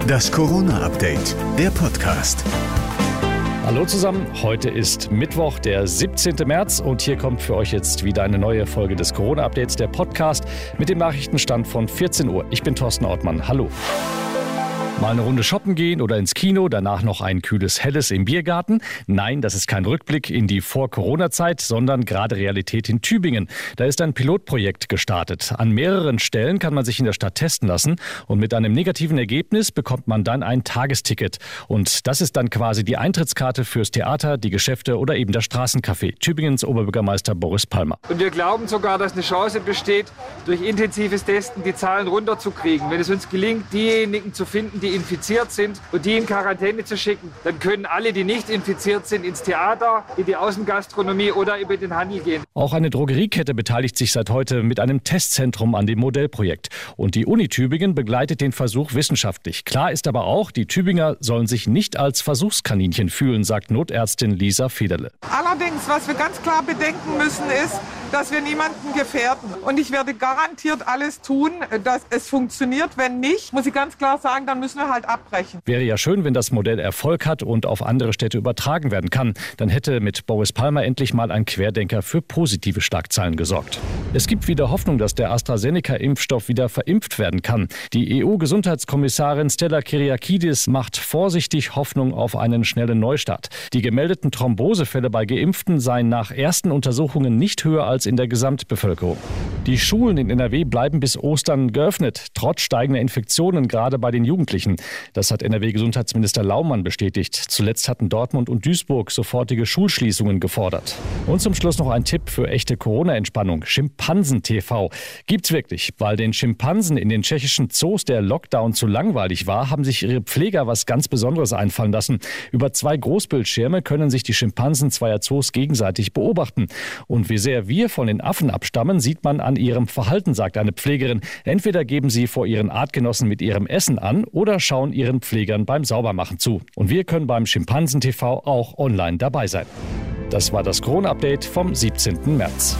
Das Corona-Update, der Podcast. Hallo zusammen, heute ist Mittwoch, der 17. März und hier kommt für euch jetzt wieder eine neue Folge des Corona-Updates, der Podcast mit dem Nachrichtenstand von 14 Uhr. Ich bin Thorsten Ortmann, hallo. Mal eine Runde shoppen gehen oder ins Kino, danach noch ein kühles Helles im Biergarten? Nein, das ist kein Rückblick in die Vor-Corona-Zeit, sondern gerade Realität in Tübingen. Da ist ein Pilotprojekt gestartet. An mehreren Stellen kann man sich in der Stadt testen lassen und mit einem negativen Ergebnis bekommt man dann ein Tagesticket. Und das ist dann quasi die Eintrittskarte fürs Theater, die Geschäfte oder eben das Straßencafé. Tübingens Oberbürgermeister Boris Palmer. Und wir glauben sogar, dass eine Chance besteht, durch intensives Testen die Zahlen runterzukriegen. Wenn es uns gelingt, diejenigen zu finden, die infiziert sind und die in Quarantäne zu schicken, dann können alle, die nicht infiziert sind, ins Theater, in die Außengastronomie oder über den Handel gehen. Auch eine Drogeriekette beteiligt sich seit heute mit einem Testzentrum an dem Modellprojekt. Und die Uni Tübingen begleitet den Versuch wissenschaftlich. Klar ist aber auch, die Tübinger sollen sich nicht als Versuchskaninchen fühlen, sagt Notärztin Lisa Federle. Allerdings, was wir ganz klar bedenken müssen, ist, dass wir niemanden gefährden. Und ich werde garantiert alles tun, dass es funktioniert. Wenn nicht, muss ich ganz klar sagen, dann müssen wir halt abbrechen. Wäre ja schön, wenn das Modell Erfolg hat und auf andere Städte übertragen werden kann. Dann hätte mit Boris Palmer endlich mal ein Querdenker für positive Schlagzeilen gesorgt. Es gibt wieder Hoffnung, dass der AstraZeneca-Impfstoff wieder verimpft werden kann. Die EU-Gesundheitskommissarin Stella Kyriakidis macht vorsichtig Hoffnung auf einen schnellen Neustart. Die gemeldeten Thrombosefälle bei Geimpften seien nach ersten Untersuchungen nicht höher als in der Gesamtbevölkerung. Die Schulen in NRW bleiben bis Ostern geöffnet, trotz steigender Infektionen, gerade bei den Jugendlichen. Das hat NRW-Gesundheitsminister Laumann bestätigt. Zuletzt hatten Dortmund und Duisburg sofortige Schulschließungen gefordert. Und zum Schluss noch ein Tipp für echte Corona-Entspannung. Schimpansen-TV. Gibt's wirklich. Weil den Schimpansen in den tschechischen Zoos der Lockdown zu langweilig war, haben sich ihre Pfleger was ganz Besonderes einfallen lassen. Über zwei Großbildschirme können sich die Schimpansen zweier Zoos gegenseitig beobachten. Und wie sehr wir von den Affen abstammen, sieht man an ihrem Verhalten, sagt eine Pflegerin. Entweder geben sie vor ihren Artgenossen mit ihrem Essen an oder schauen ihren Pflegern beim Saubermachen zu. Und wir können beim Schimpansen TV auch online dabei sein. Das war das Corona-Update vom 17. März.